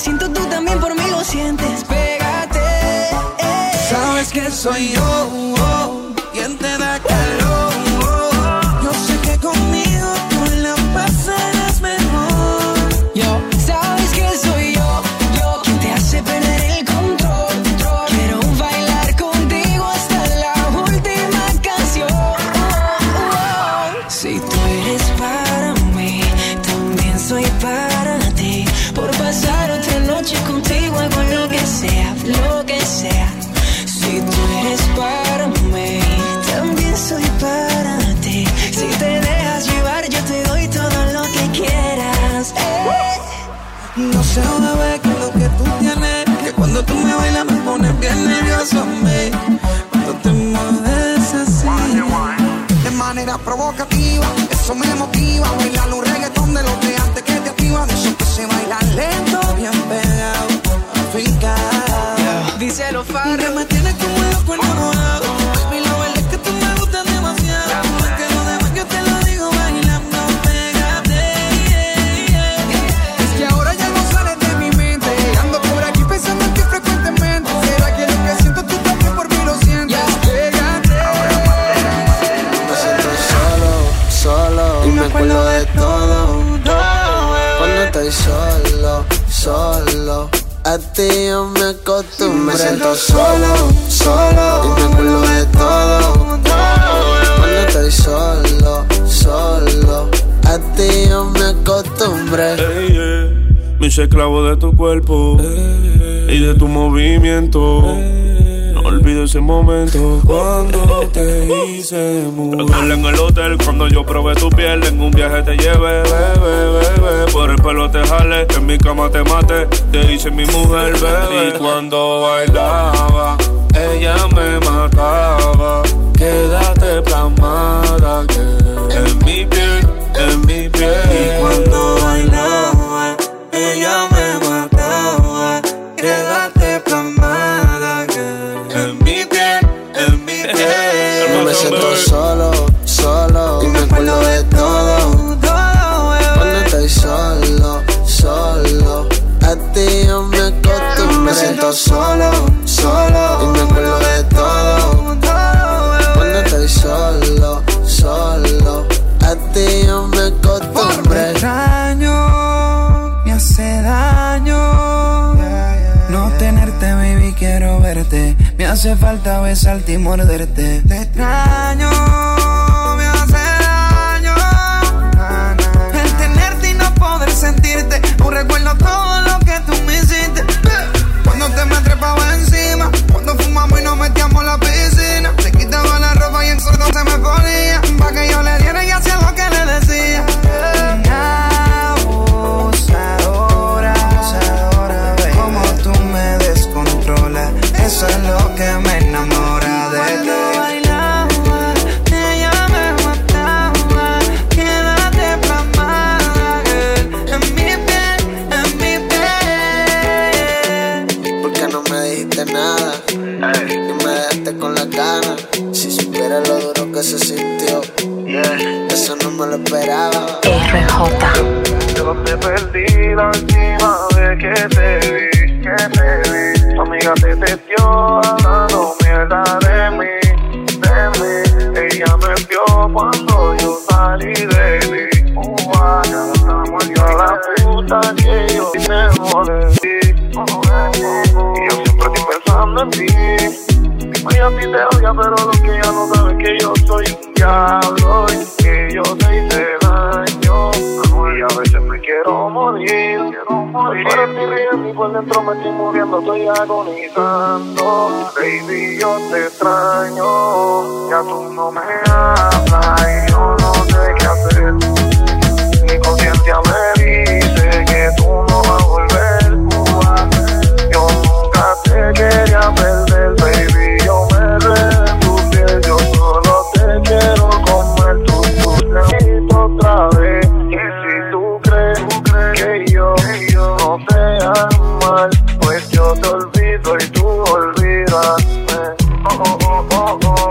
siento tú también por mí lo sientes. Pégate. Eh. Sabes que soy yo. activa, bailalo que que se lento, bien pegado, Dice me como. A ti yo me acostumbré. Me siento solo, solo. Y me acuerdo de todo. Cuando estoy solo, solo. A ti yo me acostumbré. Hey, me hice esclavo de tu cuerpo y de tu movimiento. Olvido ese momento uh. cuando te hice mujer. en el hotel cuando yo probé tu piel. En un viaje te llevé, bebé, bebé. Por el pelo te jale, en mi cama te mate. Te hice mi mujer, bebé. Y cuando bailaba, ella me mataba. hace falta besarte y morderte. Te extraño, me hace daño. Na. El tenerte y no poder sentirte. Un recuerdo todo lo que tú me hiciste. Cuando te me trepaba encima. Cuando fumamos y nos metíamos a la piscina. Se quitaba la ropa y el sordo se me ponía. Que yo me estoy muriendo, estoy agonizando. Baby, yo te extraño. Ya tú no me hablas y yo no sé qué hacer. Mi conciencia me dice que tú no vas a volver. Yo nunca te quería ver. oh. oh.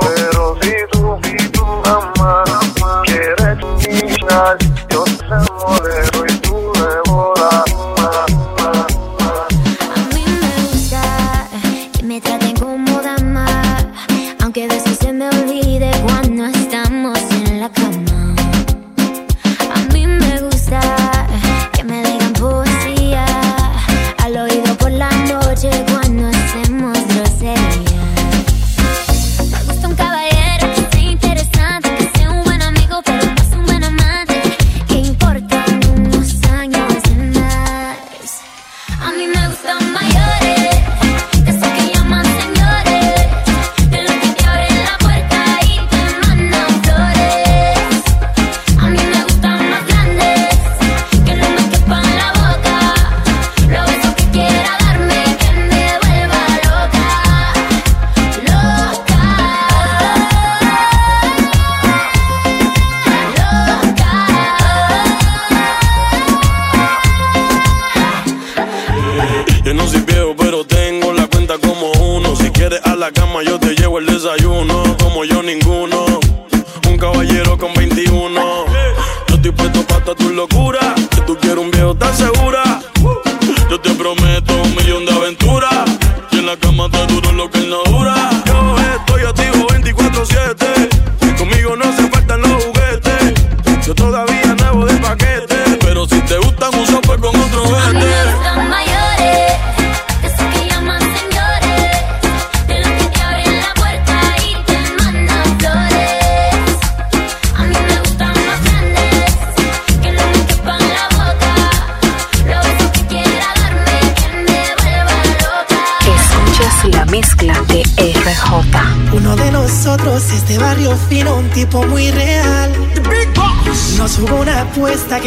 la cama, yo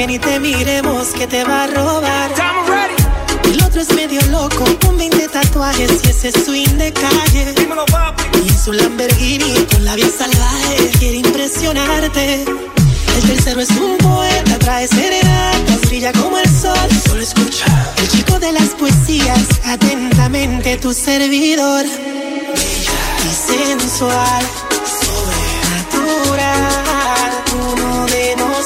ni te miremos que te va a robar. El otro es medio loco con 20 tatuajes y ese swing de calle. Y en su Lamborghini con la vida salvaje quiere impresionarte. El tercero es un poeta, trae serenatas, brilla como el sol. Solo escucha. El chico de las poesías, atentamente tu servidor. Bella y sensual, sobrenatural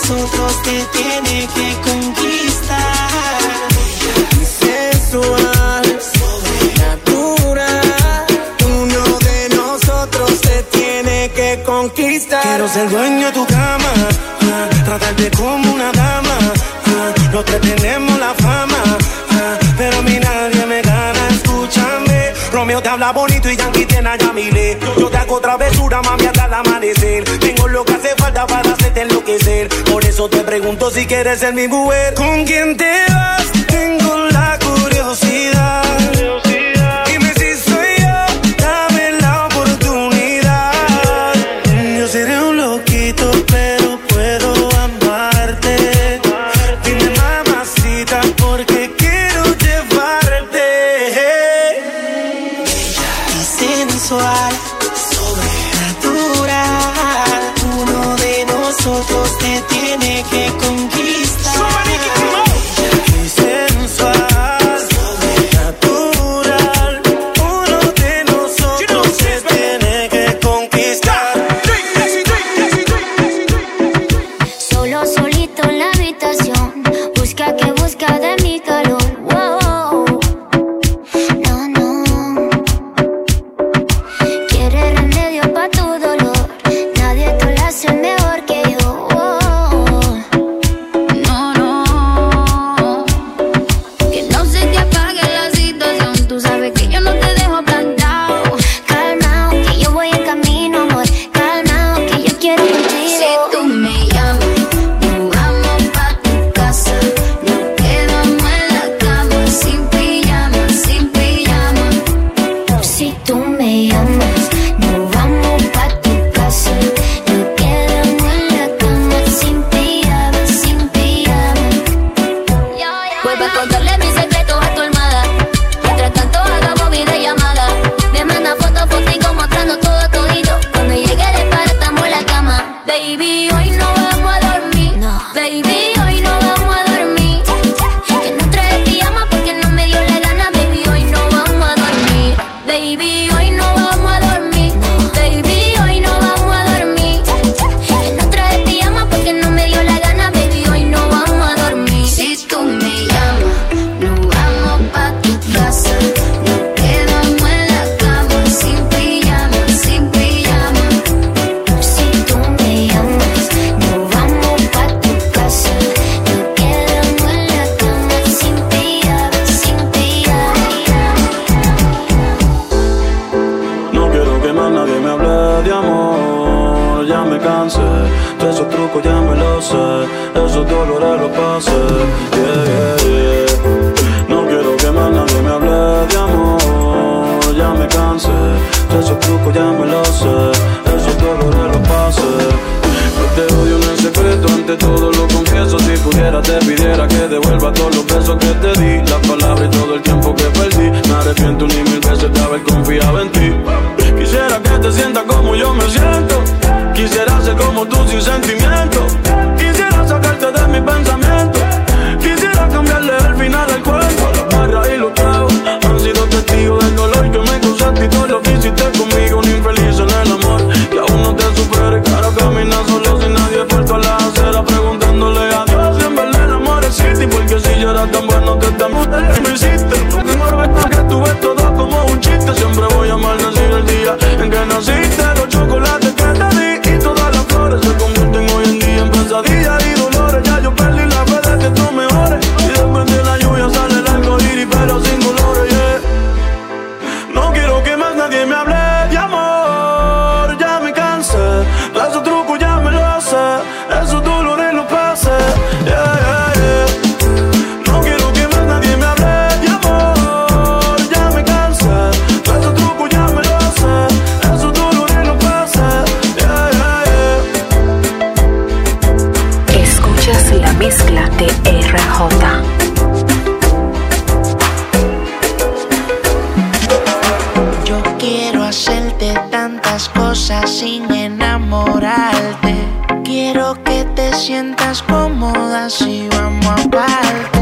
nosotros te tiene que conquistar. Sensual, sobrenatural. Uno de nosotros te tiene que conquistar. Quiero ser dueño de tu cama, ah, tratarte como una dama. Ah, te tenemos la fama, ah, pero a mí nadie me gana. Escúchame, Romeo te habla bonito y Yankee tiene a Yamile. Yo te hago travesura, mami, hasta el amanecer. Tengo lo que hace falta para hacerte enloquecer eso te pregunto si quieres ser mi mujer. ¿Con quién te vas? Tengo la curiosidad. Busca que me cansé. De esos trucos ya me lo sé, esos dolores los pasé. No quiero que más nadie me hable de amor, ya me cansé. De esos trucos ya me lo sé, esos dolores los pasé te odio en secreto, ante todo lo confieso. Si pudiera, te pidiera que devuelva todos los besos que te di, las palabras y todo el tiempo que perdí. Me arrepiento ni mil veces de haber confiado en ti. Quisiera que te sientas como yo me siento. Quisiera ser como tú sin sentimiento. Quisiera sacarte de mi pensamiento. Quisiera cambiarle el final al cuento. Las barras y los tragos han sido testigos del dolor que me causaste y todo lo que hiciste conmigo. Sin enamorarte. Quiero que te sientas cómoda si vamos aparte.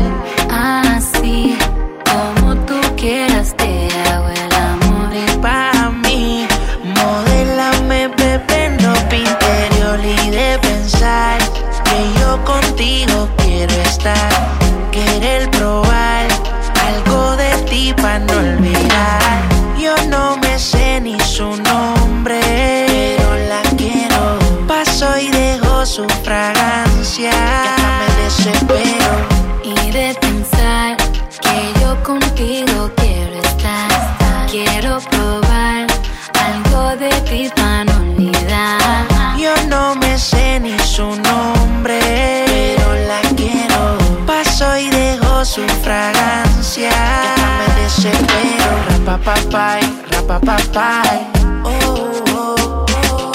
Rapapapay. Oh, oh, oh.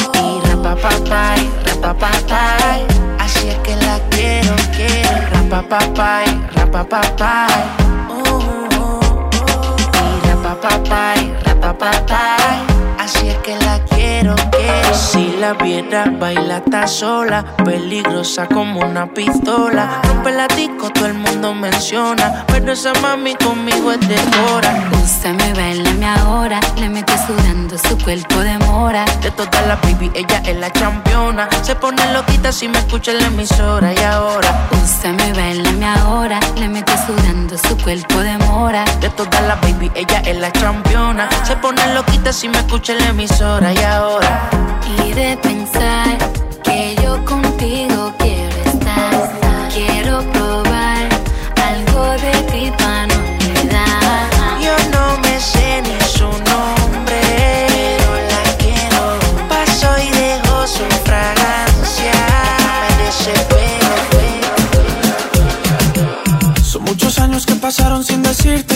Y. Así es que la quiero, quiero. Rapapapay, rapapapay. Oh, oh, oh. Y rapapapay, rapapapay. Así es que la quiero, quiero. Si la viera, baila está sola. Peligrosa como una pistola. Rompe la disco, todo el mundo menciona. Pero esa mami conmigo es de hora. Úsame, bailame ahora. Le mete sudando su cuerpo de mora. De todas las baby, ella es la campeona. Se pone loquita si me escucha en la emisora. Y ahora, Úsame, bailame ahora. Le mete sudando su cuerpo de mora. de todas las baby, ella es la campeona. Se pone loquita si me escucha en la emisora. Y ahora, Y de pensar que yo contigo quiero estar. Quiero probar algo de ti para no olvidar. yo no me sé ni su nombre. Pero la quiero. Paso y dejo su fragancia. Me desespero. Son muchos años que pasaron sin decirte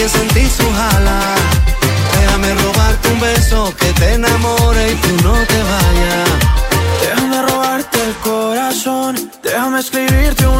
también sentí su jala. Déjame robarte un beso que te enamore y tú no te vayas. Déjame robarte el corazón, déjame escribirte una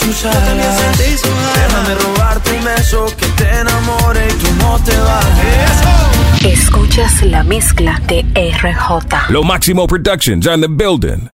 también sentí sus alas. Déjame robarte un beso que te enamore y tú no te vayas. Escuchas la mezcla de RJ. Lo Máximo Productions on the building.